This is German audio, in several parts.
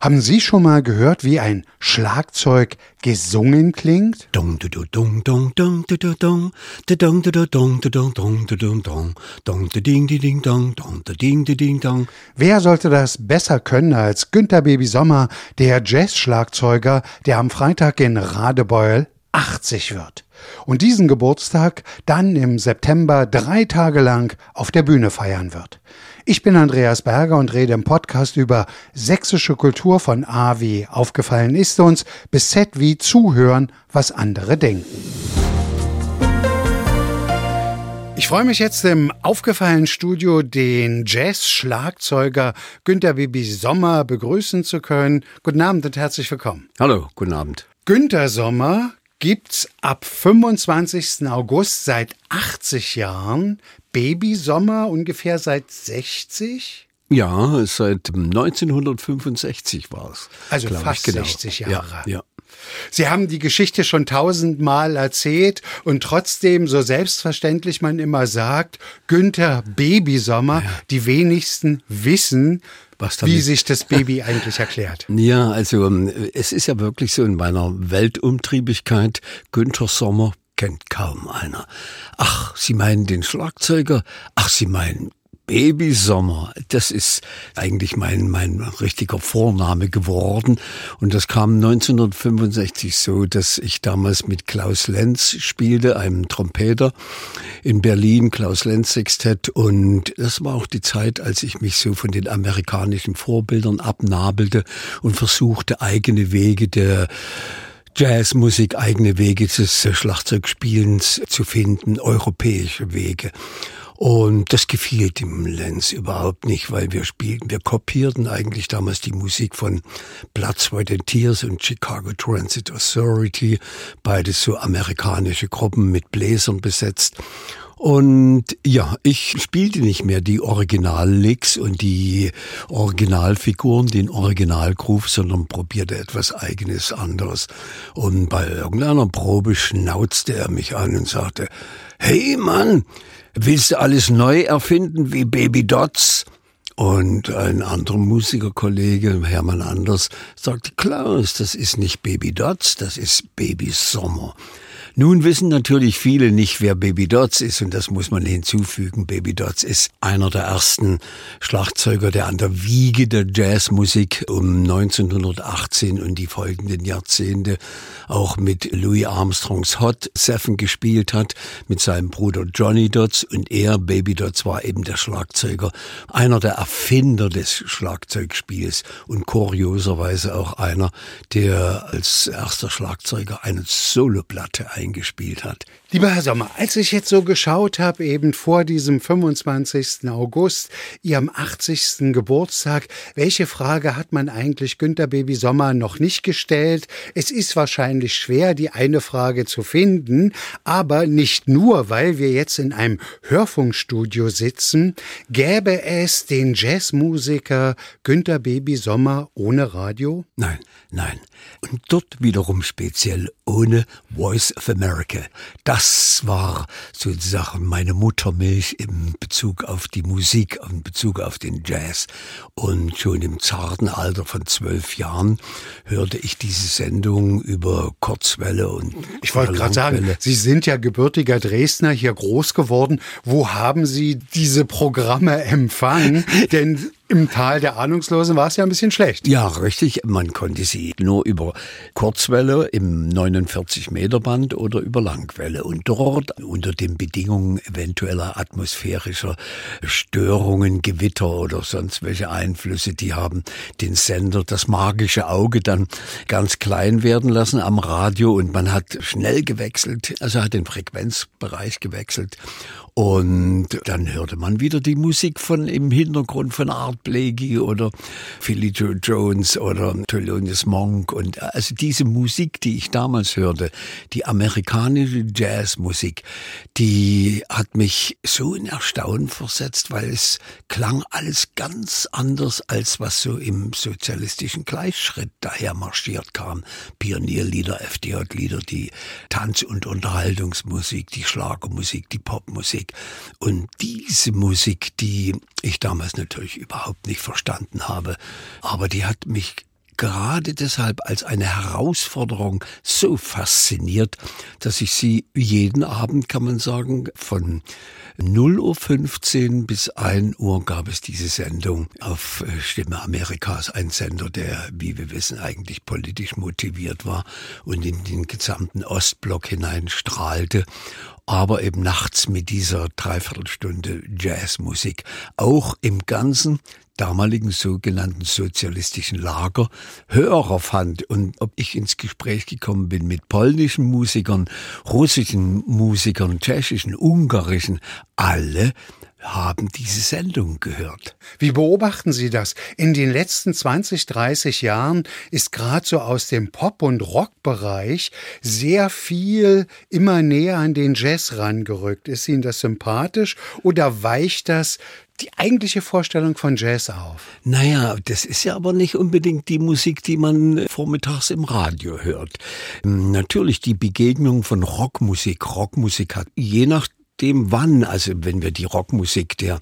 Haben Sie schon mal gehört, wie ein Schlagzeug gesungen klingt? Wer sollte das besser können als Günter Baby Sommer, der Jazz-Schlagzeuger, der am Freitag in Radebeul 80 wird? Und diesen Geburtstag dann im September drei Tage lang auf der Bühne feiern wird. Ich bin Andreas Berger und rede im Podcast über sächsische Kultur von A wie aufgefallen ist uns bis Z wie zuhören, was andere denken. Ich freue mich jetzt im aufgefallenen Studio den Jazz-Schlagzeuger Günter Bibi Sommer begrüßen zu können. Guten Abend und herzlich willkommen. Hallo, guten Abend. Günter Sommer gibt's ab 25. August seit 80 Jahren, Babysommer ungefähr seit 60. Ja, seit 1965 war es. Also fast genau. 60 Jahre. Ja, ja. Sie haben die Geschichte schon tausendmal erzählt und trotzdem, so selbstverständlich man immer sagt, Günther Babysommer, ja. die wenigsten wissen, wie sich das Baby eigentlich erklärt. Ja, also ähm, es ist ja wirklich so in meiner Weltumtriebigkeit, Günther Sommer kennt kaum einer. Ach, Sie meinen den Schlagzeuger? Ach, Sie meinen Babysommer, das ist eigentlich mein, mein richtiger Vorname geworden. Und das kam 1965 so, dass ich damals mit Klaus Lenz spielte, einem Trompeter in Berlin, Klaus Lenz Sextett. Und das war auch die Zeit, als ich mich so von den amerikanischen Vorbildern abnabelte und versuchte, eigene Wege der Jazzmusik, eigene Wege des Schlagzeugspielens zu finden, europäische Wege. Und das gefiel dem Lenz überhaupt nicht, weil wir spielten, wir kopierten eigentlich damals die Musik von Blood, Sweat and Tears und Chicago Transit Authority, beides so amerikanische Gruppen mit Bläsern besetzt. Und ja, ich spielte nicht mehr die Original-Licks und die Originalfiguren, den Originalgroove, sondern probierte etwas eigenes anderes. Und bei irgendeiner Probe schnauzte er mich an und sagte, hey Mann, willst du alles neu erfinden wie Baby Dots? Und ein anderer Musikerkollege, Hermann Anders, sagte, Klaus, das ist nicht Baby Dots, das ist Baby Sommer. Nun wissen natürlich viele nicht, wer Baby Dots ist und das muss man hinzufügen. Baby Dots ist einer der ersten Schlagzeuger, der an der Wiege der Jazzmusik um 1918 und die folgenden Jahrzehnte auch mit Louis Armstrongs Hot Seven gespielt hat, mit seinem Bruder Johnny Dots und er, Baby Dots, war eben der Schlagzeuger, einer der Erfinder des Schlagzeugspiels und kurioserweise auch einer, der als erster Schlagzeuger eine Soloplatte ein eingespielt hat. Lieber Herr Sommer, als ich jetzt so geschaut habe, eben vor diesem 25. August, Ihrem 80. Geburtstag, welche Frage hat man eigentlich Günter Baby Sommer noch nicht gestellt? Es ist wahrscheinlich schwer, die eine Frage zu finden, aber nicht nur, weil wir jetzt in einem Hörfunkstudio sitzen, gäbe es den Jazzmusiker Günter Baby Sommer ohne Radio? Nein, nein. Und dort wiederum speziell ohne Voice of America. Das war sozusagen meine Muttermilch im Bezug auf die Musik, in Bezug auf den Jazz. Und schon im zarten Alter von zwölf Jahren hörte ich diese Sendung über Kurzwelle und Ich wollte gerade sagen, Sie sind ja gebürtiger Dresdner, hier groß geworden. Wo haben Sie diese Programme empfangen? Denn im Tal der Ahnungslosen war es ja ein bisschen schlecht. Ja, richtig. Man konnte sie nur über Kurzwelle im 49 Meter Band oder über Langwelle. Und dort unter den Bedingungen eventueller atmosphärischer Störungen, Gewitter oder sonst welche Einflüsse, die haben den Sender, das magische Auge dann ganz klein werden lassen am Radio und man hat schnell gewechselt, also hat den Frequenzbereich gewechselt und dann hörte man wieder die Musik von im Hintergrund von Art Blakey oder Philly Joe Jones oder Thelonious Monk und also diese Musik, die ich damals hörte, die amerikanische Jazzmusik, die hat mich so in Erstaunen versetzt, weil es klang alles ganz anders als was so im sozialistischen Gleichschritt daher marschiert kam. Pionierlieder, FDJ-Lieder, die Tanz- und Unterhaltungsmusik, die Schlagermusik, die Popmusik. Und diese Musik, die ich damals natürlich überhaupt nicht verstanden habe, aber die hat mich gerade deshalb als eine Herausforderung so fasziniert, dass ich sie jeden Abend, kann man sagen, von 0.15 Uhr bis 1 Uhr gab es diese Sendung auf äh, Stimme Amerikas, ein Sender, der, wie wir wissen, eigentlich politisch motiviert war und in den gesamten Ostblock hineinstrahlte aber eben nachts mit dieser Dreiviertelstunde Jazzmusik. Auch im ganzen damaligen sogenannten sozialistischen Lager Hörer fand und ob ich ins Gespräch gekommen bin mit polnischen Musikern, russischen Musikern, tschechischen, ungarischen, alle haben diese Sendung gehört. Wie beobachten Sie das? In den letzten 20, 30 Jahren ist gerade so aus dem Pop- und Rockbereich sehr viel immer näher an den Jazz rangerückt. Ist Ihnen das sympathisch oder weicht das die eigentliche Vorstellung von Jazz auf? Naja, das ist ja aber nicht unbedingt die Musik, die man vormittags im Radio hört. Natürlich die Begegnung von Rockmusik. Rockmusik hat je nach dem wann, also wenn wir die Rockmusik der,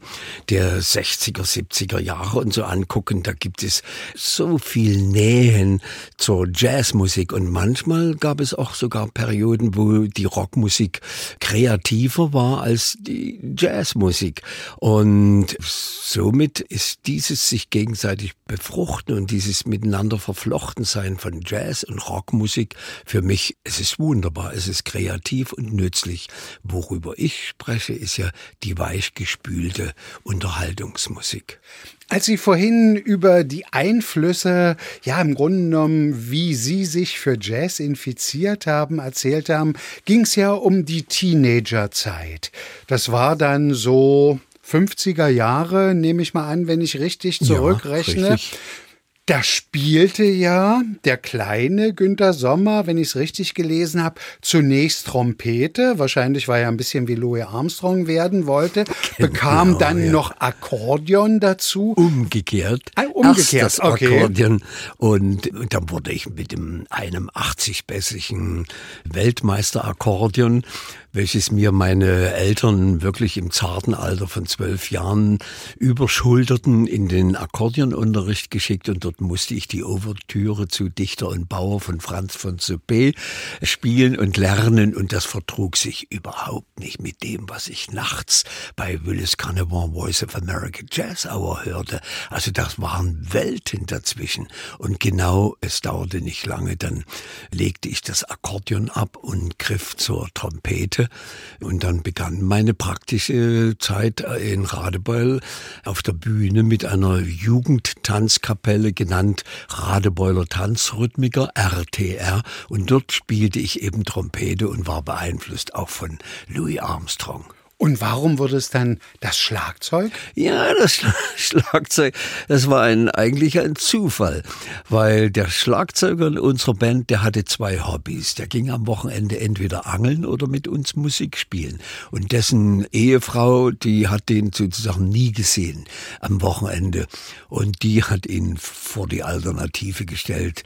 der 60er, 70er Jahre und so angucken, da gibt es so viel Nähen zur Jazzmusik. Und manchmal gab es auch sogar Perioden, wo die Rockmusik kreativer war als die Jazzmusik. Und somit ist dieses sich gegenseitig befruchten und dieses miteinander verflochten sein von Jazz und Rockmusik für mich, es ist wunderbar, es ist kreativ und nützlich, worüber ich spreche, ist ja die weichgespülte Unterhaltungsmusik. Als Sie vorhin über die Einflüsse, ja im Grunde genommen, wie Sie sich für Jazz infiziert haben, erzählt haben, ging es ja um die Teenagerzeit. Das war dann so 50er Jahre, nehme ich mal an, wenn ich richtig zurückrechne. Ja, richtig. Da spielte ja der kleine Günther Sommer, wenn ich es richtig gelesen habe, zunächst Trompete, wahrscheinlich weil er ein bisschen wie Louis Armstrong werden wollte, genau, bekam dann ja. noch Akkordeon dazu. Umgekehrt. Ah, umgekehrt, Erst das okay. Akkordeon und, und dann wurde ich mit dem einem 80-bässigen Weltmeister-Akkordeon welches mir meine Eltern wirklich im zarten Alter von zwölf Jahren überschulterten, in den Akkordeonunterricht geschickt. Und dort musste ich die Ouvertüre zu Dichter und Bauer von Franz von Suppé spielen und lernen. Und das vertrug sich überhaupt nicht mit dem, was ich nachts bei Willis Carnevon Voice of America Jazz Hour hörte. Also das waren Welten dazwischen. Und genau, es dauerte nicht lange, dann legte ich das Akkordeon ab und griff zur Trompete und dann begann meine praktische Zeit in Radebeul auf der Bühne mit einer Jugendtanzkapelle genannt Radebeuler Tanzrhythmiker, RTR. Und dort spielte ich eben Trompete und war beeinflusst auch von Louis Armstrong. Und warum wurde es dann das Schlagzeug? Ja, das Schlagzeug, das war ein, eigentlich ein Zufall, weil der Schlagzeuger in unserer Band, der hatte zwei Hobbys. Der ging am Wochenende entweder angeln oder mit uns Musik spielen. Und dessen Ehefrau, die hat den sozusagen nie gesehen am Wochenende. Und die hat ihn vor die Alternative gestellt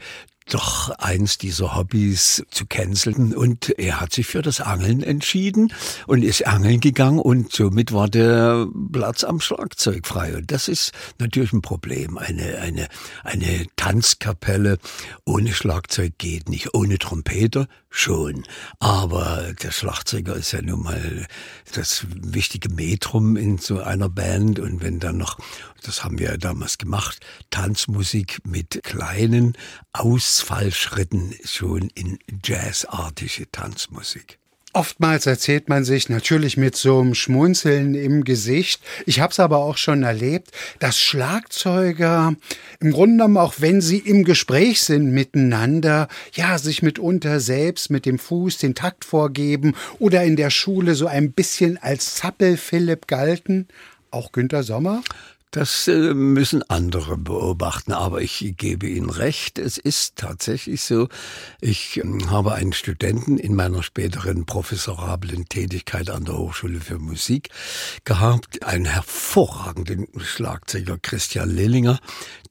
doch eins dieser Hobbys zu canceln. Und er hat sich für das Angeln entschieden und ist angeln gegangen und somit war der Platz am Schlagzeug frei. Und das ist natürlich ein Problem. Eine, eine, eine Tanzkapelle ohne Schlagzeug geht nicht, ohne Trompeter schon, aber der Schlagzeuger ist ja nun mal das wichtige Metrum in so einer Band und wenn dann noch, das haben wir ja damals gemacht, Tanzmusik mit kleinen Ausfallschritten schon in jazzartige Tanzmusik. Oftmals erzählt man sich natürlich mit so einem Schmunzeln im Gesicht. Ich habe es aber auch schon erlebt, dass Schlagzeuger im Grunde genommen, auch wenn sie im Gespräch sind miteinander, ja, sich mitunter selbst mit dem Fuß den Takt vorgeben oder in der Schule so ein bisschen als Zappel-Philipp galten. Auch Günter Sommer? Das äh, müssen andere beobachten, aber ich gebe Ihnen recht, es ist tatsächlich so. Ich ähm, habe einen Studenten in meiner späteren professorablen Tätigkeit an der Hochschule für Musik gehabt, einen hervorragenden Schlagzeuger Christian Lillinger,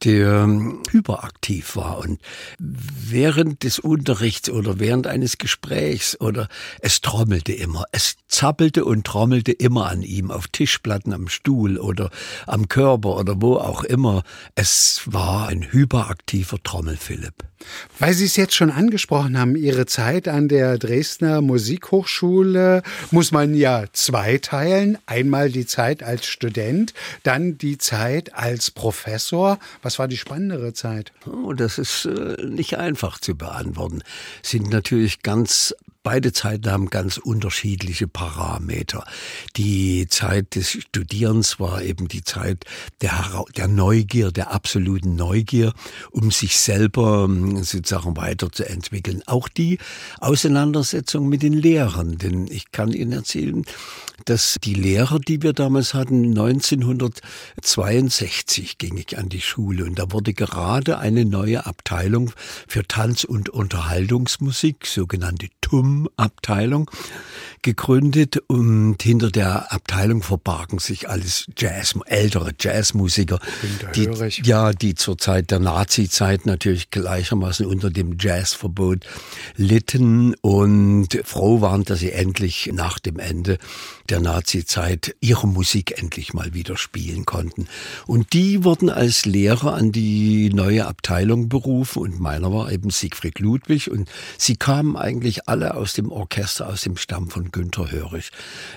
der ähm, hyperaktiv war und während des Unterrichts oder während eines Gesprächs oder es trommelte immer, es zappelte und trommelte immer an ihm auf Tischplatten am Stuhl oder am Körper Körper oder wo auch immer. Es war ein hyperaktiver Trommelphilipp. Weil Sie es jetzt schon angesprochen haben, Ihre Zeit an der Dresdner Musikhochschule muss man ja zweiteilen. Einmal die Zeit als Student, dann die Zeit als Professor. Was war die spannendere Zeit? Oh, das ist äh, nicht einfach zu beantworten. Sind natürlich ganz Beide Zeiten haben ganz unterschiedliche Parameter. Die Zeit des Studierens war eben die Zeit der, der Neugier, der absoluten Neugier, um sich selber sozusagen weiterzuentwickeln. Auch die Auseinandersetzung mit den Lehrern, denn ich kann Ihnen erzählen, dass die Lehrer, die wir damals hatten, 1962 ging ich an die Schule und da wurde gerade eine neue Abteilung für Tanz- und Unterhaltungsmusik, sogenannte TUM-Abteilung, gegründet und hinter der Abteilung verbargen sich alles Jazz, ältere Jazzmusiker, die, ja, die zur Zeit der Nazi-Zeit natürlich gleichermaßen unter dem Jazzverbot litten und froh waren, dass sie endlich nach dem Ende der Nazi-Zeit ihre Musik endlich mal wieder spielen konnten. Und die wurden als Lehrer an die neue Abteilung berufen und meiner war eben Siegfried Ludwig und sie kamen eigentlich alle aus dem Orchester, aus dem Stamm von Günter Hörig.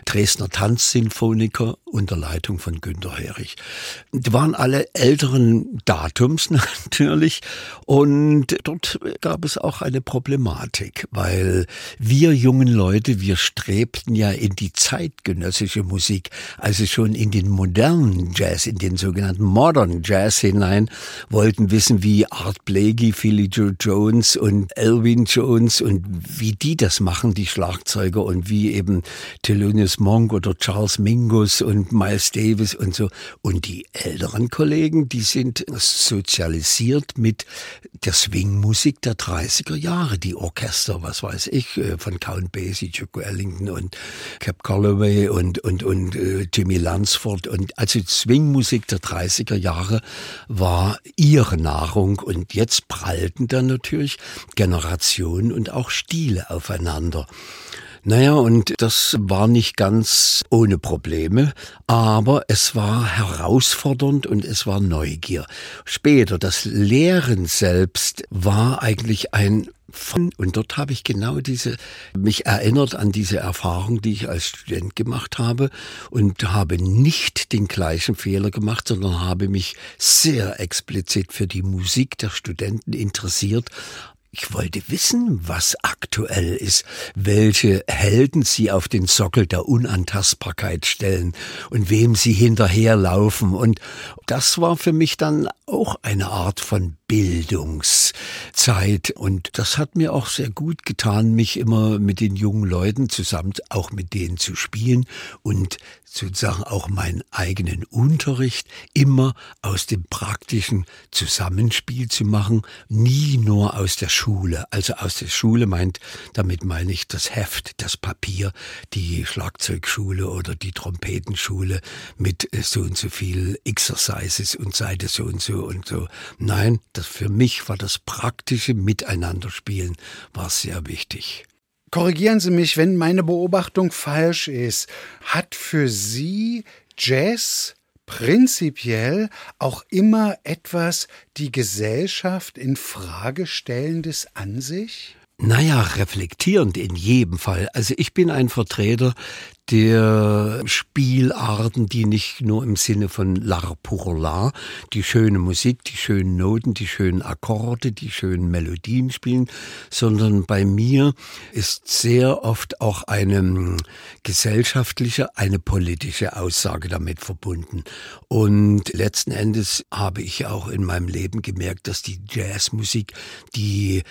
Dresdner Tanzsinfoniker unter Leitung von Günter Hörig. Die waren alle älteren Datums natürlich und dort gab es auch eine Problematik, weil wir jungen Leute, wir strebten ja in die Zeit zeitgenössische Musik, also schon in den modernen Jazz, in den sogenannten Modern Jazz hinein, wollten wissen, wie Art Blakey, Philly Joe Jones und Elvin Jones und wie die das machen, die Schlagzeuger und wie eben Thelonious Monk oder Charles Mingus und Miles Davis und so. Und die älteren Kollegen, die sind sozialisiert mit der Swing-Musik der 30er Jahre, die Orchester, was weiß ich, äh, von Count Basie, Duke Ellington und Cap Calloway und, und, und äh, Jimmy Lansford und also Swingmusik der 30er Jahre war ihre Nahrung und jetzt prallten dann natürlich Generationen und auch Stile aufeinander. Naja, und das war nicht ganz ohne Probleme, aber es war herausfordernd und es war Neugier. Später, das Lehren selbst war eigentlich ein. Und dort habe ich genau diese, mich erinnert an diese Erfahrung, die ich als Student gemacht habe und habe nicht den gleichen Fehler gemacht, sondern habe mich sehr explizit für die Musik der Studenten interessiert, ich wollte wissen, was aktuell ist, welche Helden sie auf den Sockel der Unantastbarkeit stellen und wem sie hinterherlaufen. Und das war für mich dann auch eine Art von Bildungszeit. Und das hat mir auch sehr gut getan, mich immer mit den jungen Leuten zusammen, auch mit denen zu spielen und sozusagen auch meinen eigenen Unterricht immer aus dem praktischen Zusammenspiel zu machen, nie nur aus der Schule. Also aus der Schule meint, damit meine ich das Heft, das Papier, die Schlagzeugschule oder die Trompetenschule mit so und so viel Exercises und Seite so und so und so. Nein, das für mich war das praktische Miteinanderspielen war sehr wichtig. Korrigieren Sie mich, wenn meine Beobachtung falsch ist. Hat für Sie Jazz prinzipiell auch immer etwas die Gesellschaft in Frage stellendes an sich? Naja, reflektierend in jedem Fall. Also ich bin ein Vertreter der Spielarten, die nicht nur im Sinne von l'art pour l'art, die schöne Musik, die schönen Noten, die schönen Akkorde, die schönen Melodien spielen, sondern bei mir ist sehr oft auch eine hm, gesellschaftliche, eine politische Aussage damit verbunden. Und letzten Endes habe ich auch in meinem Leben gemerkt, dass die Jazzmusik, die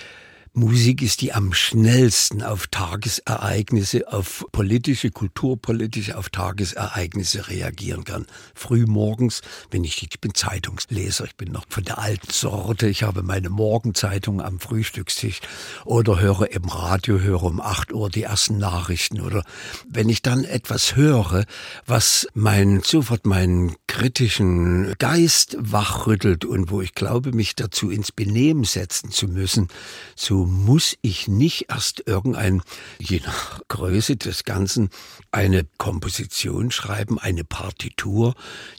Musik ist, die am schnellsten auf Tagesereignisse, auf politische, kulturpolitische, auf Tagesereignisse reagieren kann. Frühmorgens, wenn ich, ich bin Zeitungsleser, ich bin noch von der alten Sorte, ich habe meine Morgenzeitung am Frühstückstisch oder höre im Radio, höre um 8 Uhr die ersten Nachrichten oder wenn ich dann etwas höre, was mein, sofort meinen kritischen Geist wachrüttelt und wo ich glaube, mich dazu ins Benehmen setzen zu müssen, zu muss ich nicht erst irgendein, je nach Größe des Ganzen, eine Komposition schreiben, eine Partitur,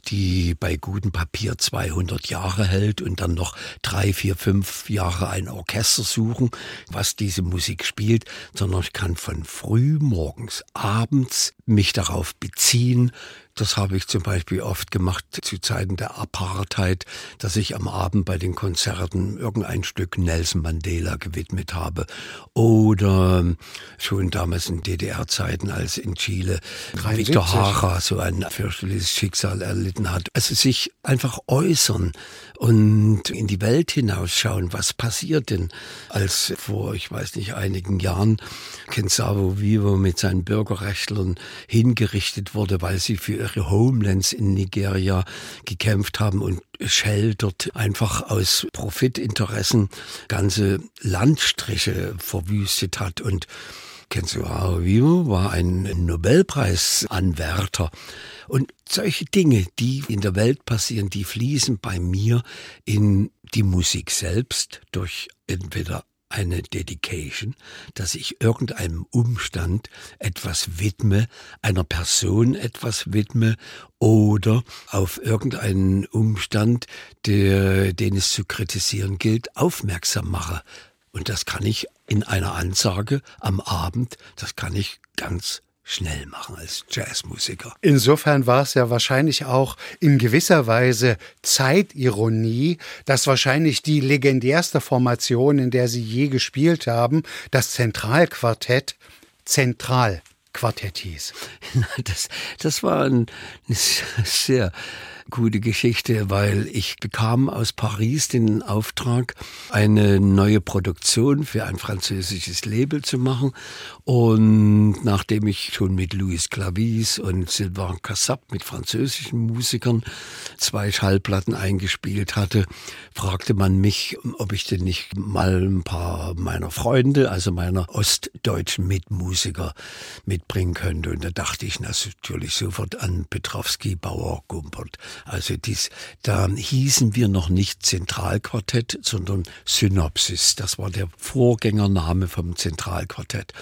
die bei gutem Papier 200 Jahre hält und dann noch drei, vier, fünf Jahre ein Orchester suchen, was diese Musik spielt, sondern ich kann von früh morgens, abends mich darauf beziehen, das habe ich zum Beispiel oft gemacht zu Zeiten der Apartheid, dass ich am Abend bei den Konzerten irgendein Stück Nelson Mandela gewidmet habe. Oder schon damals in DDR-Zeiten, als in Chile 73. Victor Hara so ein fürchterliches Schicksal erlitten hat. Also sich einfach äußern und in die Welt hinausschauen. Was passiert denn? Als vor, ich weiß nicht, einigen Jahren Kensavo Vivo mit seinen Bürgerrechtlern hingerichtet wurde, weil sie für ihre Homelands in Nigeria gekämpft haben und Shell einfach aus Profitinteressen ganze Landstriche verwüstet hat und Kensuaro Vivo war ein Nobelpreisanwärter. Und solche Dinge, die in der Welt passieren, die fließen bei mir in die Musik selbst durch entweder eine Dedication, dass ich irgendeinem Umstand etwas widme, einer Person etwas widme oder auf irgendeinen Umstand, der, den es zu kritisieren gilt, aufmerksam mache. Und das kann ich in einer Ansage am Abend, das kann ich ganz schnell machen als Jazzmusiker. Insofern war es ja wahrscheinlich auch in gewisser Weise Zeitironie, dass wahrscheinlich die legendärste Formation, in der Sie je gespielt haben, das Zentralquartett, Zentralquartett hieß. Das, das war ein sehr gute Geschichte, weil ich bekam aus Paris den Auftrag, eine neue Produktion für ein französisches Label zu machen. Und nachdem ich schon mit Louis Clavis und Sylvain Cassap mit französischen Musikern zwei Schallplatten eingespielt hatte, fragte man mich, ob ich denn nicht mal ein paar meiner Freunde, also meiner ostdeutschen Mitmusiker mitbringen könnte. Und da dachte ich natürlich sofort an Petrovski, Bauer, Gumpert. Also dies, da hießen wir noch nicht Zentralquartett, sondern Synopsis. Das war der Vorgängername vom Zentralquartett.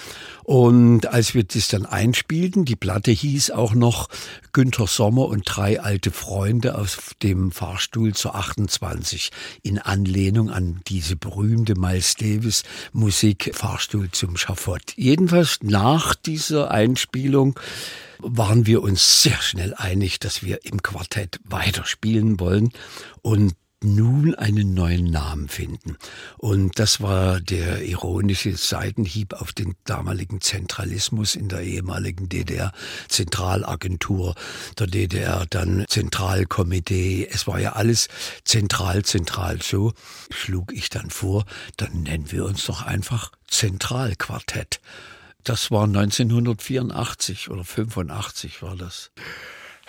Und als wir das dann einspielten, die Platte hieß auch noch Günther Sommer und drei alte Freunde auf dem Fahrstuhl zur 28 in Anlehnung an diese berühmte Miles Davis Musik Fahrstuhl zum Schafott. Jedenfalls nach dieser Einspielung waren wir uns sehr schnell einig, dass wir im Quartett weiterspielen wollen und nun einen neuen Namen finden. Und das war der ironische Seitenhieb auf den damaligen Zentralismus in der ehemaligen DDR, Zentralagentur der DDR, dann Zentralkomitee. Es war ja alles zentral, zentral. So schlug ich dann vor, dann nennen wir uns doch einfach Zentralquartett. Das war 1984 oder 85 war das.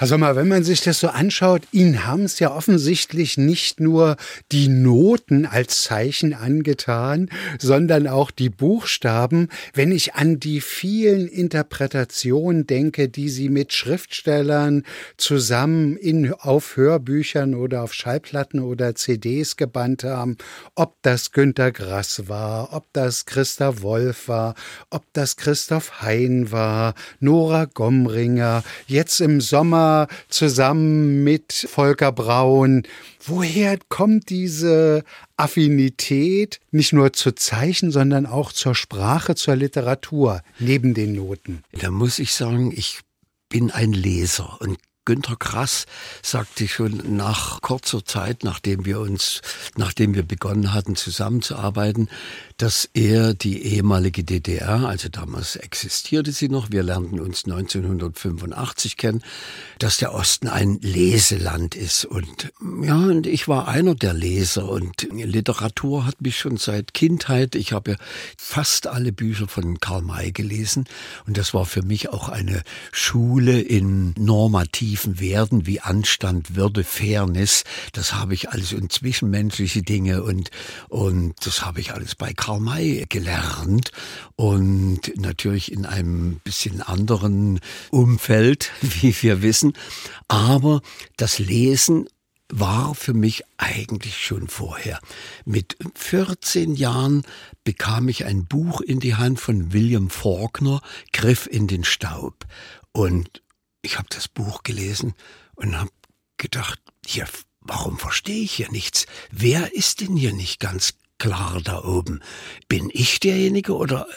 Herr Sommer, wenn man sich das so anschaut, Ihnen haben es ja offensichtlich nicht nur die Noten als Zeichen angetan, sondern auch die Buchstaben. Wenn ich an die vielen Interpretationen denke, die Sie mit Schriftstellern zusammen in, auf Hörbüchern oder auf Schallplatten oder CDs gebannt haben, ob das Günter Grass war, ob das Christa Wolf war, ob das Christoph Hein war, Nora Gomringer, jetzt im Sommer zusammen mit Volker Braun. Woher kommt diese Affinität nicht nur zu Zeichen, sondern auch zur Sprache, zur Literatur neben den Noten? Da muss ich sagen, ich bin ein Leser und Günter Grass sagte schon nach kurzer Zeit, nachdem wir uns, nachdem wir begonnen hatten zusammenzuarbeiten, dass er die ehemalige DDR, also damals existierte sie noch, wir lernten uns 1985 kennen, dass der Osten ein Leseland ist. Und ja, und ich war einer der Leser und Literatur hat mich schon seit Kindheit, ich habe ja fast alle Bücher von Karl May gelesen und das war für mich auch eine Schule in normativen Werten wie Anstand, Würde, Fairness. Das habe ich alles und zwischenmenschliche Dinge und, und das habe ich alles bei Karl May gelernt und natürlich in einem bisschen anderen Umfeld, wie wir wissen. Aber das Lesen war für mich eigentlich schon vorher. Mit 14 Jahren bekam ich ein Buch in die Hand von William Faulkner, Griff in den Staub. Und ich habe das Buch gelesen und habe gedacht, hier, warum verstehe ich hier nichts? Wer ist denn hier nicht ganz klar da oben? Bin ich derjenige oder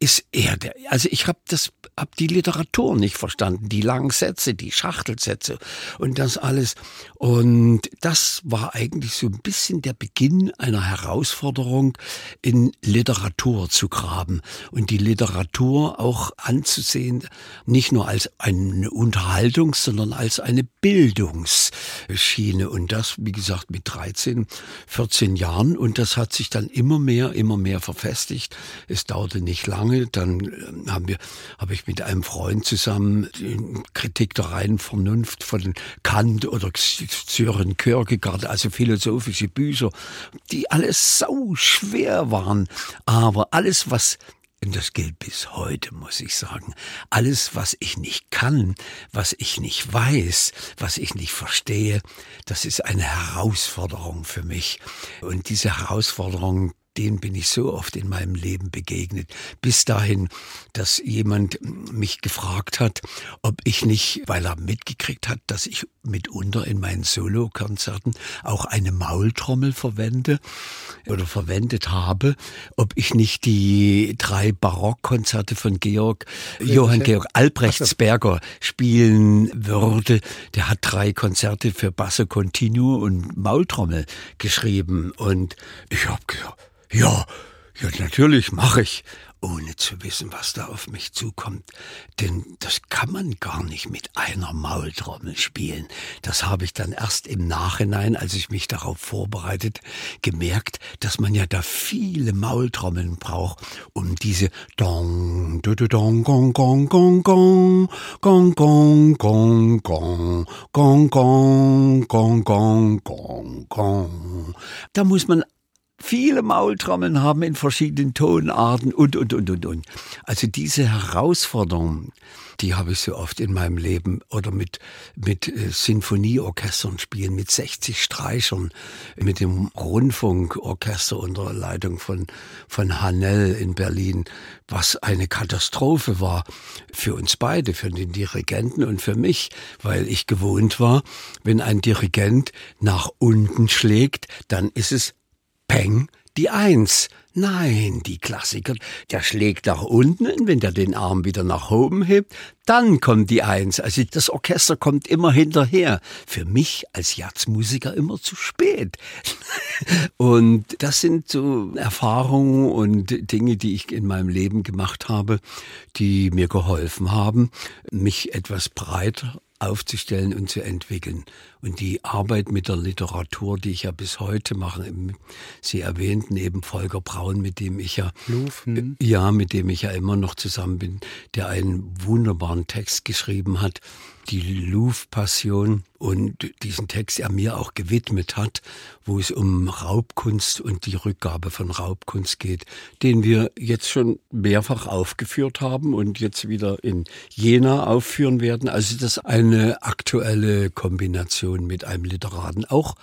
ist er der? Also ich habe das hab die Literatur nicht verstanden, die langen Sätze, die Schachtelsätze und das alles. Und das war eigentlich so ein bisschen der Beginn einer Herausforderung, in Literatur zu graben und die Literatur auch anzusehen, nicht nur als eine Unterhaltungs-, sondern als eine Bildungsschiene. Und das, wie gesagt, mit 13, 14 Jahren. Und das hat sich dann immer mehr, immer mehr verfestigt. Es dauerte nicht lange. Dann äh, haben wir, habe ich mit einem Freund zusammen Kritik der reinen Vernunft von Kant oder Sören Kierkegaard, also philosophische Bücher, die alles sau schwer waren. Aber alles, was und das gilt bis heute, muss ich sagen. Alles, was ich nicht kann, was ich nicht weiß, was ich nicht verstehe, das ist eine Herausforderung für mich. Und diese Herausforderung, denen bin ich so oft in meinem Leben begegnet. Bis dahin, dass jemand mich gefragt hat, ob ich nicht, weil er mitgekriegt hat, dass ich mitunter in meinen Solokonzerten auch eine Maultrommel verwende oder verwendet habe, ob ich nicht die drei Barockkonzerte von Georg, Johann Georg Albrechtsberger spielen würde. Der hat drei Konzerte für Basso Continuo und Maultrommel geschrieben und ich habe gesagt, ja, ja, natürlich mache ich, ohne zu wissen, was da auf mich zukommt. Denn das kann man gar nicht mit einer Maultrommel spielen. Das habe ich dann erst im Nachhinein, als ich mich darauf vorbereitet, gemerkt, dass man ja da viele Maultrommeln braucht, um diese Dong, du, du, Dong, Gong, Gong, Gong, Gong, Gong, Gong, Gong, Gong, Gong, Gong, Gong, Gong, Gong, Gong. Da muss man viele Maultrommeln haben in verschiedenen Tonarten und, und, und, und, und. Also diese Herausforderung, die habe ich so oft in meinem Leben oder mit, mit äh, Sinfonieorchestern spielen, mit 60 Streichern, mit dem Rundfunkorchester unter Leitung von, von Hanel in Berlin, was eine Katastrophe war für uns beide, für den Dirigenten und für mich, weil ich gewohnt war, wenn ein Dirigent nach unten schlägt, dann ist es Peng, die Eins. Nein, die Klassiker, der schlägt nach unten wenn der den Arm wieder nach oben hebt, dann kommt die Eins. Also das Orchester kommt immer hinterher. Für mich als Jazzmusiker immer zu spät. und das sind so Erfahrungen und Dinge, die ich in meinem Leben gemacht habe, die mir geholfen haben, mich etwas breiter aufzustellen und zu entwickeln. Und die Arbeit mit der Literatur, die ich ja bis heute mache, Sie erwähnten eben Volker Braun, mit dem ich ja, Lufen. ja, mit dem ich ja immer noch zusammen bin, der einen wunderbaren Text geschrieben hat, die Louvre-Passion und diesen Text er mir auch gewidmet hat, wo es um Raubkunst und die Rückgabe von Raubkunst geht, den wir jetzt schon mehrfach aufgeführt haben und jetzt wieder in Jena aufführen werden. Also das ist eine aktuelle Kombination mit einem Literaten. Auch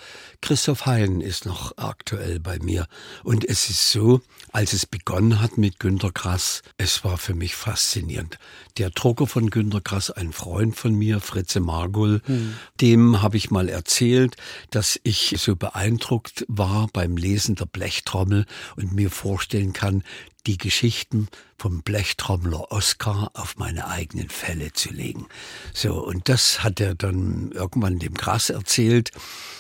Christoph Hein ist noch aktuell bei mir. Und es ist so, als es begonnen hat mit Günter Grass, es war für mich faszinierend. Der Drucker von Günter Grass, ein Freund von mir, Fritze Margul, hm. dem habe ich mal erzählt, dass ich so beeindruckt war beim Lesen der Blechtrommel und mir vorstellen kann, die Geschichten vom Blechtrommler Oskar auf meine eigenen Fälle zu legen. So, und das hat er dann irgendwann dem Grass erzählt.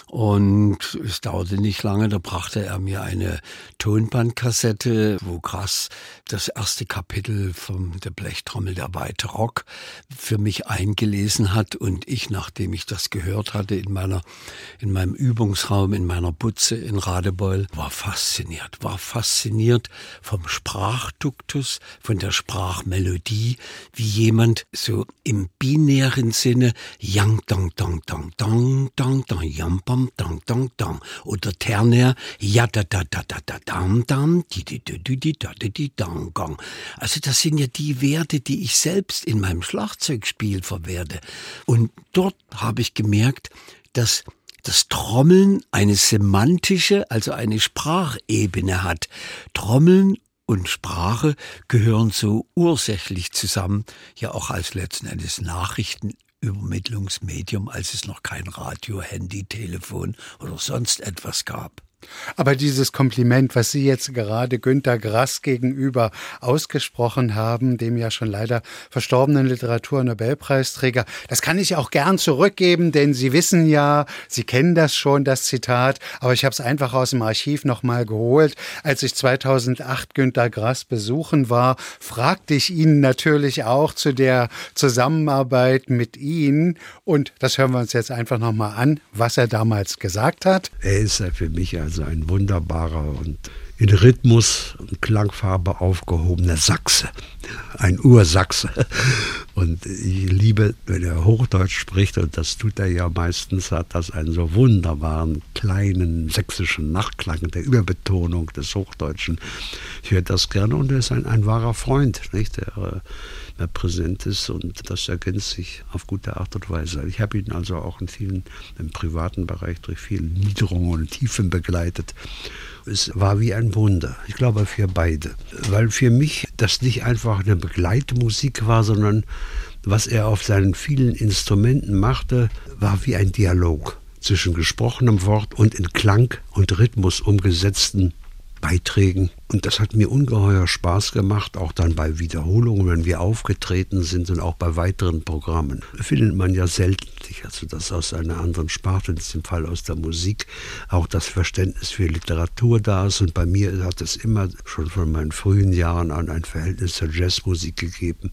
Und es dauerte nicht lange, da brachte er mir eine Tonbandkassette, wo Grass das erste Kapitel von der Blechtrommel der Weite Rock für mich eingelesen hat und ich, nachdem ich das gehört hatte in meiner, in meinem Übungsraum, in meiner Butze in Radebeul, war fasziniert, war fasziniert vom Sprachduktus, von der Sprachmelodie, wie jemand so im binären Sinne yang dong dong dong dong dong dong yam bam dong dong dong oder ternär ja da da da da da dam dam di di di di da di di dong gong. Also das sind ja die Werte, die ich selbst in meinem Schlagzeugspiel verwerte. Und dort habe ich gemerkt, dass das Trommeln eine semantische, also eine Sprachebene hat. Trommeln und Sprache gehören so ursächlich zusammen, ja auch als letzten Endes Nachrichtenübermittlungsmedium, als es noch kein Radio, Handy, Telefon oder sonst etwas gab. Aber dieses Kompliment, was Sie jetzt gerade Günter Grass gegenüber ausgesprochen haben, dem ja schon leider verstorbenen Literaturnobelpreisträger, das kann ich auch gern zurückgeben, denn Sie wissen ja, Sie kennen das schon, das Zitat, aber ich habe es einfach aus dem Archiv nochmal geholt. Als ich 2008 Günter Grass besuchen war, fragte ich ihn natürlich auch zu der Zusammenarbeit mit Ihnen und das hören wir uns jetzt einfach nochmal an, was er damals gesagt hat. Er ist ja für mich also ein wunderbarer und in Rhythmus und Klangfarbe aufgehobener Sachse, ein Ursachse. Und ich liebe, wenn er Hochdeutsch spricht, und das tut er ja meistens, hat das einen so wunderbaren kleinen sächsischen Nachklang der Überbetonung des Hochdeutschen. Ich höre das gerne und er ist ein, ein wahrer Freund, nicht? Der, äh, der präsent ist und das ergänzt sich auf gute Art und Weise. Ich habe ihn also auch in vielen, im privaten Bereich durch viele Niederungen und Tiefen begleitet. Es war wie ein Wunder. Ich glaube für beide. Weil für mich das nicht einfach eine Begleitmusik war, sondern was er auf seinen vielen Instrumenten machte, war wie ein Dialog zwischen gesprochenem Wort und in Klang und Rhythmus umgesetzten Beiträgen. Und das hat mir ungeheuer Spaß gemacht, auch dann bei Wiederholungen, wenn wir aufgetreten sind und auch bei weiteren Programmen. Findet man ja selten, also das aus einer anderen Sparte, in diesem Fall aus der Musik, auch das Verständnis für Literatur da ist. Und bei mir hat es immer schon von meinen frühen Jahren an ein Verhältnis zur Jazzmusik gegeben.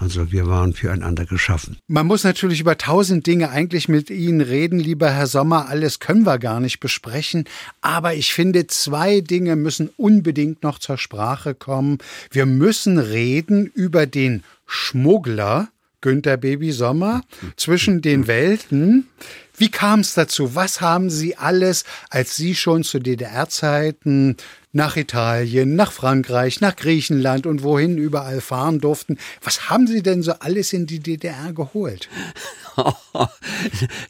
Also wir waren füreinander geschaffen. Man muss natürlich über tausend Dinge eigentlich mit Ihnen reden, lieber Herr Sommer. Alles können wir gar nicht besprechen. Aber ich finde, zwei Dinge müssen unbedingt noch zur Sprache kommen. Wir müssen reden über den Schmuggler, Günter Baby Sommer, zwischen den Welten. Wie kam es dazu? Was haben Sie alles, als Sie schon zu DDR-Zeiten nach Italien, nach Frankreich, nach Griechenland und wohin überall fahren durften. Was haben Sie denn so alles in die DDR geholt?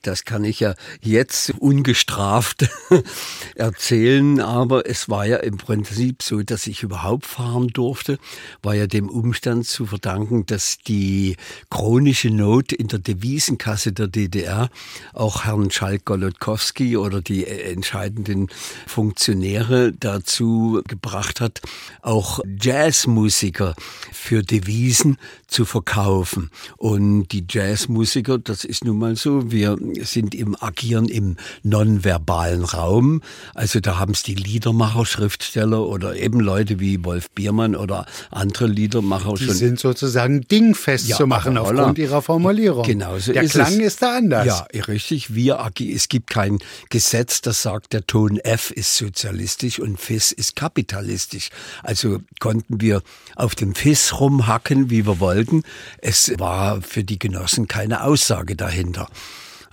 Das kann ich ja jetzt ungestraft erzählen, aber es war ja im Prinzip so, dass ich überhaupt fahren durfte, war ja dem Umstand zu verdanken, dass die chronische Not in der Devisenkasse der DDR auch Herrn Schalk-Golodkowski oder die entscheidenden Funktionäre dazu gebracht hat, auch Jazzmusiker für Devisen zu verkaufen. Und die Jazzmusiker, das ist nun mal so, wir sind im Agieren im nonverbalen Raum. Also da haben es die Liedermacher, Schriftsteller oder eben Leute wie Wolf Biermann oder andere Liedermacher die schon. Die sind sozusagen dingfest ja, zu machen aufgrund ihrer Formulierung. Genau so Der ist Klang es. ist da anders. Ja, richtig. Wir es gibt kein Gesetz, das sagt, der Ton F ist sozialistisch und Fis ist kapitalistisch. Also konnten wir auf dem Fis rumhacken, wie wir wollten. Es war für die Genossen keine Aussage dahinter.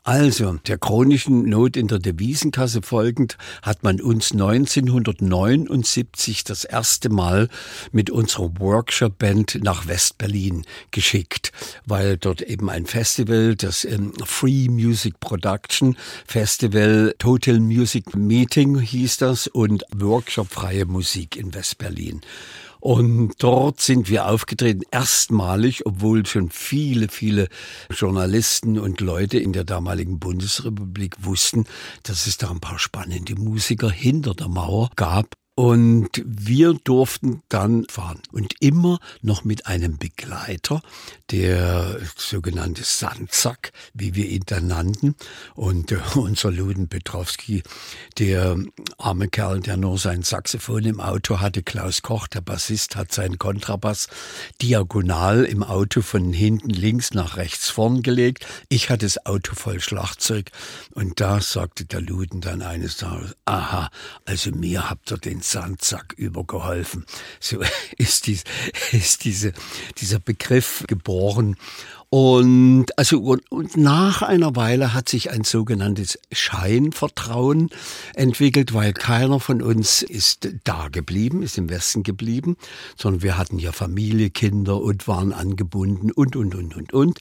Also, der chronischen Not in der Devisenkasse folgend hat man uns 1979 das erste Mal mit unserer Workshop-Band nach West-Berlin geschickt, weil dort eben ein Festival, das ähm, Free Music Production Festival, Total Music Meeting hieß das und Workshop Freie Musik in West-Berlin. Und dort sind wir aufgetreten, erstmalig, obwohl schon viele, viele Journalisten und Leute in der damaligen Bundesrepublik wussten, dass es da ein paar spannende Musiker hinter der Mauer gab. Und wir durften dann fahren. Und immer noch mit einem Begleiter, der sogenannte Sandsack, wie wir ihn dann nannten. Und äh, unser Luden Petrowski, der arme Kerl, der nur sein Saxophon im Auto hatte, Klaus Koch, der Bassist, hat seinen Kontrabass diagonal im Auto von hinten links nach rechts vorn gelegt. Ich hatte das Auto voll Schlagzeug. Und da sagte der Luden dann eines Tages, aha, also mir habt ihr den Sandsack übergeholfen. So ist, dies, ist diese, dieser Begriff geboren. Und also und, und nach einer Weile hat sich ein sogenanntes Scheinvertrauen entwickelt, weil keiner von uns ist da geblieben, ist im Westen geblieben, sondern wir hatten ja Familie, Kinder und waren angebunden und und und und und.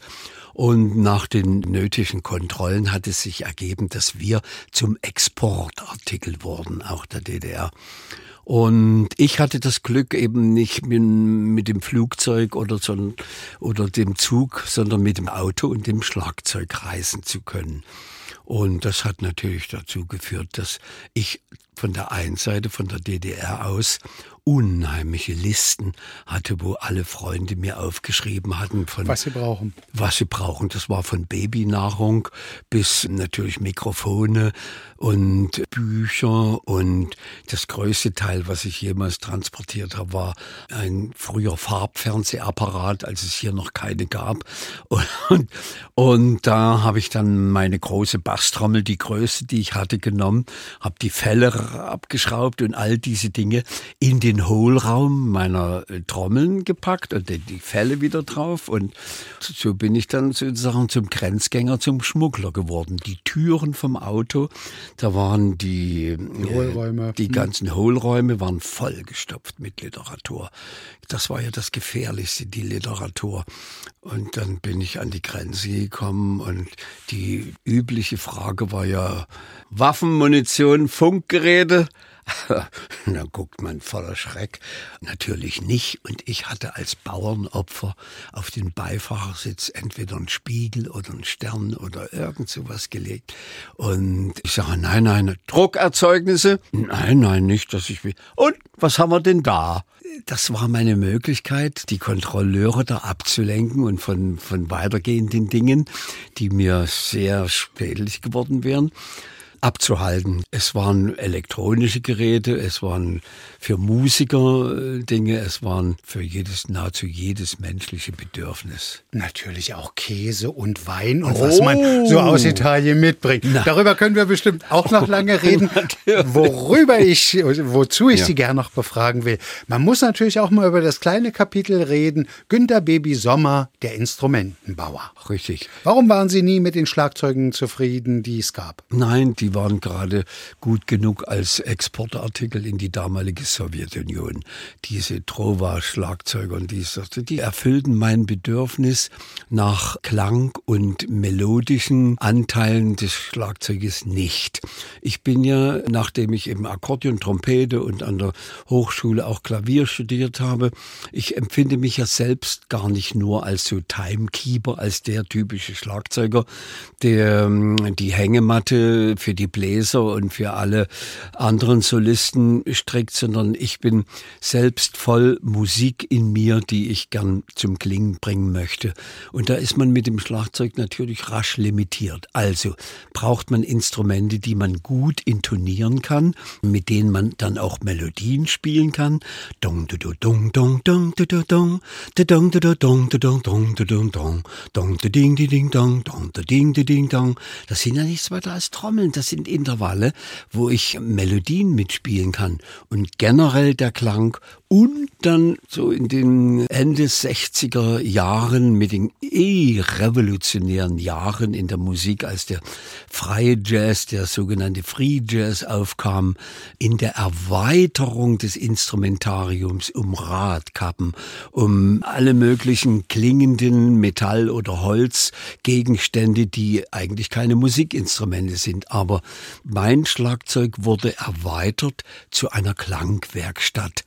Und nach den nötigen Kontrollen hat es sich ergeben, dass wir zum Exportartikel wurden, auch der DDR. Und ich hatte das Glück eben nicht mit, dem Flugzeug oder, so, oder dem Zug, sondern mit dem Auto und dem Schlagzeug reisen zu können. Und das hat natürlich dazu geführt, dass ich von der einen Seite, von der DDR aus, unheimliche Listen hatte, wo alle Freunde mir aufgeschrieben hatten von was sie brauchen. Was sie brauchen. Das war von Babynahrung bis natürlich Mikrofone und Bücher und das größte Teil, was ich jemals transportiert habe, war ein früher Farbfernsehapparat, als es hier noch keine gab. Und, und da habe ich dann meine große Basstrommel, die größte, die ich hatte, genommen, habe die Felle abgeschraubt und all diese Dinge in den Hohlraum meiner äh, Trommeln gepackt und die Felle wieder drauf. Und so bin ich dann sozusagen zum Grenzgänger, zum Schmuggler geworden. Die Türen vom Auto, da waren die, die Hohlräume. Äh, die ganzen Hohlräume waren vollgestopft mit Literatur. Das war ja das Gefährlichste, die Literatur. Und dann bin ich an die Grenze gekommen und die übliche Frage war ja Waffen, Munition, Funkgeräte. dann guckt man voller Schreck. Natürlich nicht. Und ich hatte als Bauernopfer auf den Beifahrersitz entweder einen Spiegel oder einen Stern oder irgend sowas gelegt. Und ich sage, nein, nein, Druckerzeugnisse? Nein, nein, nicht, dass ich will. Und was haben wir denn da? Das war meine Möglichkeit, die Kontrolleure da abzulenken und von, von weitergehenden Dingen, die mir sehr spätlich geworden wären abzuhalten. Es waren elektronische Geräte, es waren für Musiker äh, Dinge, es waren für jedes, nahezu jedes menschliche Bedürfnis. Natürlich auch Käse und Wein und oh. was man so aus Italien mitbringt. Na. Darüber können wir bestimmt auch noch lange reden. Worüber ich, wozu ich ja. Sie gerne noch befragen will. Man muss natürlich auch mal über das kleine Kapitel reden. Günter Baby Sommer, der Instrumentenbauer. Richtig. Warum waren Sie nie mit den Schlagzeugen zufrieden, die es gab? Nein, die waren gerade gut genug als Exportartikel in die damalige Sowjetunion. Diese Trova-Schlagzeuger und dies, die erfüllten mein Bedürfnis nach Klang und melodischen Anteilen des Schlagzeuges nicht. Ich bin ja, nachdem ich eben Akkordeon, Trompete und an der Hochschule auch Klavier studiert habe, ich empfinde mich ja selbst gar nicht nur als so Timekeeper, als der typische Schlagzeuger, der ähm, die Hängematte für die Bläser und für alle anderen Solisten strickt, sondern ich bin selbst voll Musik in mir, die ich gern zum Klingen bringen möchte. Und da ist man mit dem Schlagzeug natürlich rasch limitiert. Also braucht man Instrumente, die man gut intonieren kann, mit denen man dann auch Melodien spielen kann. Dong du du dong dong dong du du dong. Das sind ja nichts weiter als Trommeln. Das sind Intervalle, wo ich Melodien mitspielen kann und generell der Klang und dann so in den Ende 60er Jahren mit den eh revolutionären Jahren in der Musik, als der freie Jazz, der sogenannte Free Jazz aufkam, in der Erweiterung des Instrumentariums um Radkappen, um alle möglichen klingenden Metall- oder Holzgegenstände, die eigentlich keine Musikinstrumente sind, aber mein Schlagzeug wurde erweitert zu einer Klangwerkstatt.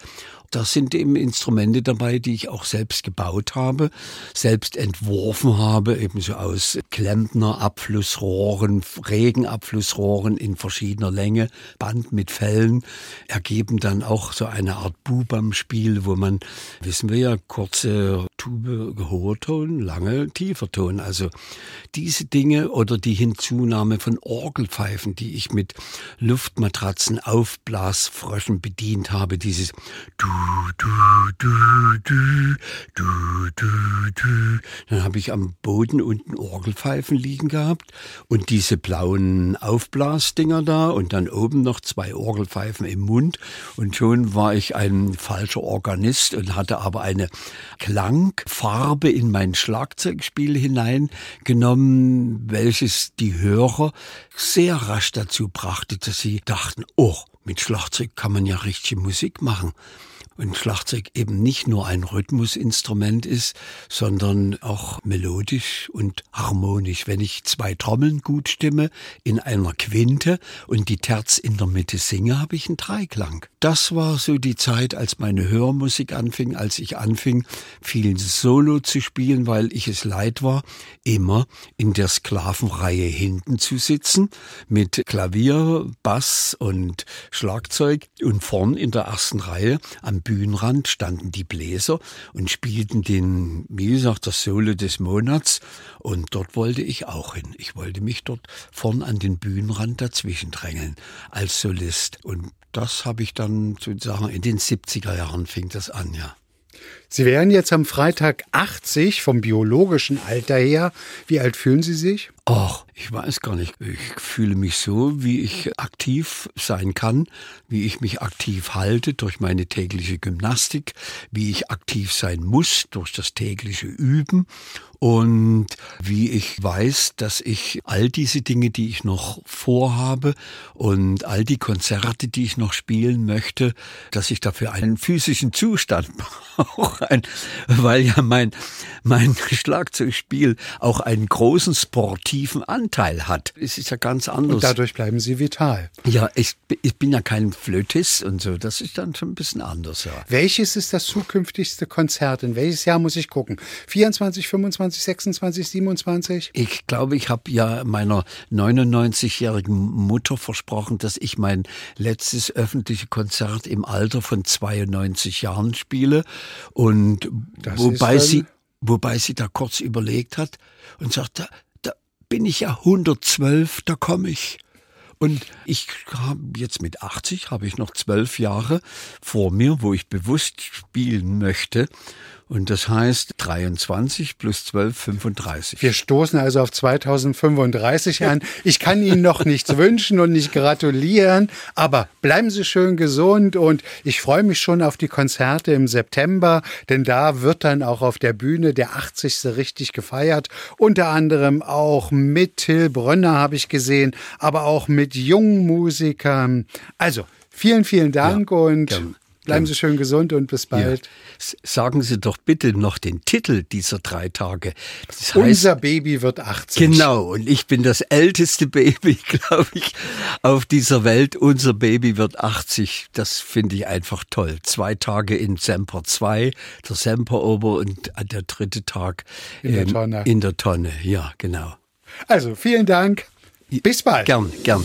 Da sind eben Instrumente dabei, die ich auch selbst gebaut habe, selbst entworfen habe, ebenso aus Klempner Abflussrohren, Regenabflussrohren in verschiedener Länge, Band mit Fellen, ergeben dann auch so eine Art Bubam-Spiel, wo man, wissen wir ja, kurze Tube, hoher Ton, lange tiefer Ton. Also diese Dinge oder die Hinzunahme von Orgelpfeifen, die ich mit Luftmatratzen, Aufblasfröschen bedient habe, dieses du, du, du, du, du, du, du. Dann habe ich am Boden unten Orgelpfeifen liegen gehabt und diese blauen Aufblasdinger da und dann oben noch zwei Orgelpfeifen im Mund und schon war ich ein falscher Organist und hatte aber eine Klangfarbe in mein Schlagzeugspiel hineingenommen, welches die Hörer sehr rasch dazu brachte, dass sie dachten, oh, mit Schlagzeug kann man ja richtige Musik machen und Schlagzeug eben nicht nur ein Rhythmusinstrument ist, sondern auch melodisch und harmonisch. Wenn ich zwei Trommeln gut stimme in einer Quinte und die Terz in der Mitte singe, habe ich einen Dreiklang. Das war so die Zeit, als meine Hörmusik anfing, als ich anfing, viel Solo zu spielen, weil ich es leid war, immer in der Sklavenreihe hinten zu sitzen, mit Klavier, Bass und Schlagzeug und vorn in der ersten Reihe am Bühnenrand standen die Bläser und spielten den, wie gesagt, das Solo des Monats. Und dort wollte ich auch hin. Ich wollte mich dort vorn an den Bühnenrand dazwischen drängeln als Solist. Und das habe ich dann sozusagen in den 70er Jahren fing das an, ja. Sie wären jetzt am Freitag 80 vom biologischen Alter her. Wie alt fühlen Sie sich? Ach, ich weiß gar nicht. Ich fühle mich so, wie ich aktiv sein kann, wie ich mich aktiv halte durch meine tägliche Gymnastik, wie ich aktiv sein muss durch das tägliche Üben und wie ich weiß, dass ich all diese Dinge, die ich noch vorhabe und all die Konzerte, die ich noch spielen möchte, dass ich dafür einen physischen Zustand brauche, weil ja mein, mein Schlagzeugspiel auch einen großen sportiven Anteil hat. Es ist ja ganz anders. Und dadurch bleiben Sie vital. Ja, ich, ich bin ja kein Flötist und so, das ist dann schon ein bisschen anders, ja. Welches ist das zukünftigste Konzert? In welches Jahr muss ich gucken? 24, 25? 25, 26, 27? Ich glaube, ich habe ja meiner 99-jährigen Mutter versprochen, dass ich mein letztes öffentliches Konzert im Alter von 92 Jahren spiele. Und das wobei sie, wobei sie da kurz überlegt hat und sagt, da, da bin ich ja 112, da komme ich. Und ich habe jetzt mit 80 habe ich noch zwölf Jahre vor mir, wo ich bewusst spielen möchte. Und das heißt 23 plus 12, 35. Wir stoßen also auf 2035 an. Ich kann Ihnen noch nichts wünschen und nicht gratulieren, aber bleiben Sie schön gesund und ich freue mich schon auf die Konzerte im September, denn da wird dann auch auf der Bühne der 80. richtig gefeiert. Unter anderem auch mit Till Brönner habe ich gesehen, aber auch mit jungen Musikern. Also, vielen, vielen Dank ja, und gern. Bleiben Sie schön gesund und bis bald. Ja. Sagen Sie doch bitte noch den Titel dieser drei Tage. Das heißt, Unser Baby wird 80. Genau, und ich bin das älteste Baby, glaube ich, auf dieser Welt. Unser Baby wird 80. Das finde ich einfach toll. Zwei Tage in Semper 2, der Semperober und der dritte Tag in der ähm, Tonne. In der Tonne, ja, genau. Also, vielen Dank. Bis bald. Gern, gern.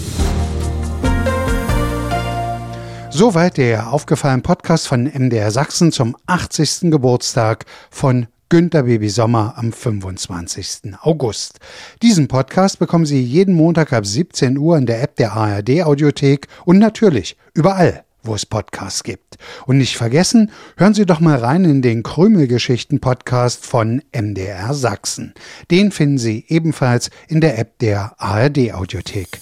Soweit der aufgefallene Podcast von MDR Sachsen zum 80. Geburtstag von Günter Baby Sommer am 25. August. Diesen Podcast bekommen Sie jeden Montag ab 17 Uhr in der App der ARD Audiothek und natürlich überall, wo es Podcasts gibt. Und nicht vergessen, hören Sie doch mal rein in den Krümelgeschichten Podcast von MDR Sachsen. Den finden Sie ebenfalls in der App der ARD Audiothek.